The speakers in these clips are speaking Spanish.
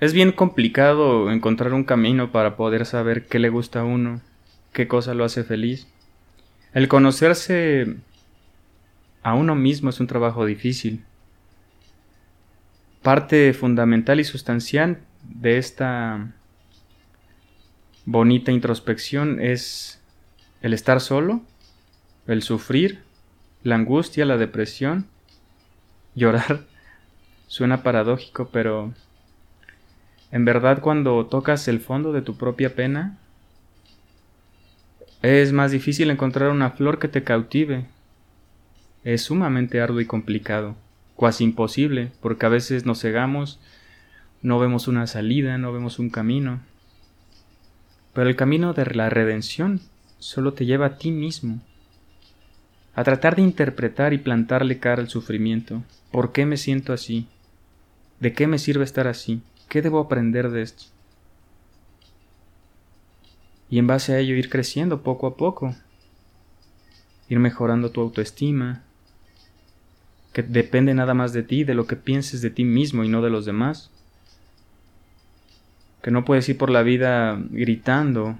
Es bien complicado encontrar un camino para poder saber qué le gusta a uno, qué cosa lo hace feliz. El conocerse a uno mismo es un trabajo difícil. Parte fundamental y sustancial de esta bonita introspección es el estar solo, el sufrir, la angustia, la depresión, llorar. Suena paradójico, pero en verdad cuando tocas el fondo de tu propia pena, es más difícil encontrar una flor que te cautive. Es sumamente arduo y complicado, cuasi imposible, porque a veces nos cegamos, no vemos una salida, no vemos un camino. Pero el camino de la redención solo te lleva a ti mismo, a tratar de interpretar y plantarle cara al sufrimiento. ¿Por qué me siento así? ¿De qué me sirve estar así? ¿Qué debo aprender de esto? Y en base a ello ir creciendo poco a poco, ir mejorando tu autoestima, que depende nada más de ti, de lo que pienses de ti mismo y no de los demás. Que no puedes ir por la vida gritando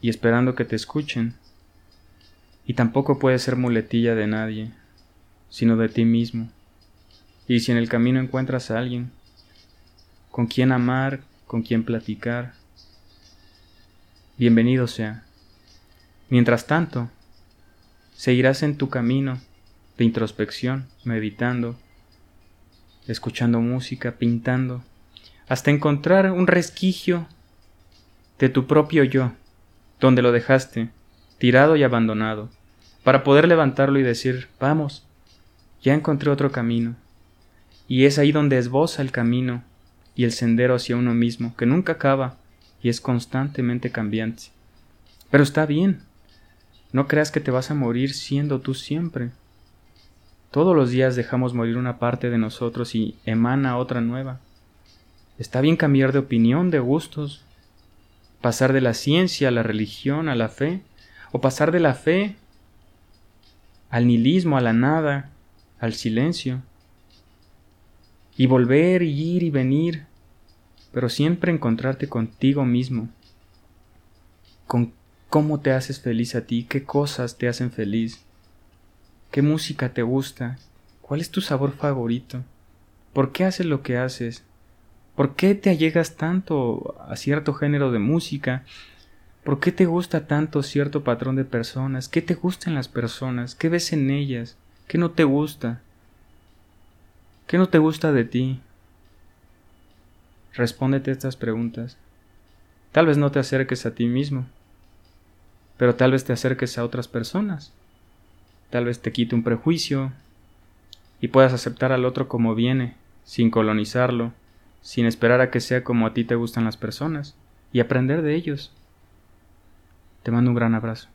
y esperando que te escuchen. Y tampoco puedes ser muletilla de nadie, sino de ti mismo. Y si en el camino encuentras a alguien con quien amar, con quien platicar, bienvenido sea. Mientras tanto, seguirás en tu camino de introspección, meditando, escuchando música, pintando, hasta encontrar un resquicio de tu propio yo, donde lo dejaste, tirado y abandonado, para poder levantarlo y decir, vamos, ya encontré otro camino. Y es ahí donde esboza el camino y el sendero hacia uno mismo, que nunca acaba y es constantemente cambiante. Pero está bien, no creas que te vas a morir siendo tú siempre. Todos los días dejamos morir una parte de nosotros y emana otra nueva. Está bien cambiar de opinión, de gustos, pasar de la ciencia a la religión, a la fe, o pasar de la fe al nihilismo, a la nada, al silencio, y volver y ir y venir, pero siempre encontrarte contigo mismo, con cómo te haces feliz a ti, qué cosas te hacen feliz. ¿Qué música te gusta? ¿Cuál es tu sabor favorito? ¿Por qué haces lo que haces? ¿Por qué te allegas tanto a cierto género de música? ¿Por qué te gusta tanto cierto patrón de personas? ¿Qué te gustan las personas? ¿Qué ves en ellas? ¿Qué no te gusta? ¿Qué no te gusta de ti? Respóndete estas preguntas. Tal vez no te acerques a ti mismo, pero tal vez te acerques a otras personas. Tal vez te quite un prejuicio y puedas aceptar al otro como viene, sin colonizarlo, sin esperar a que sea como a ti te gustan las personas, y aprender de ellos. Te mando un gran abrazo.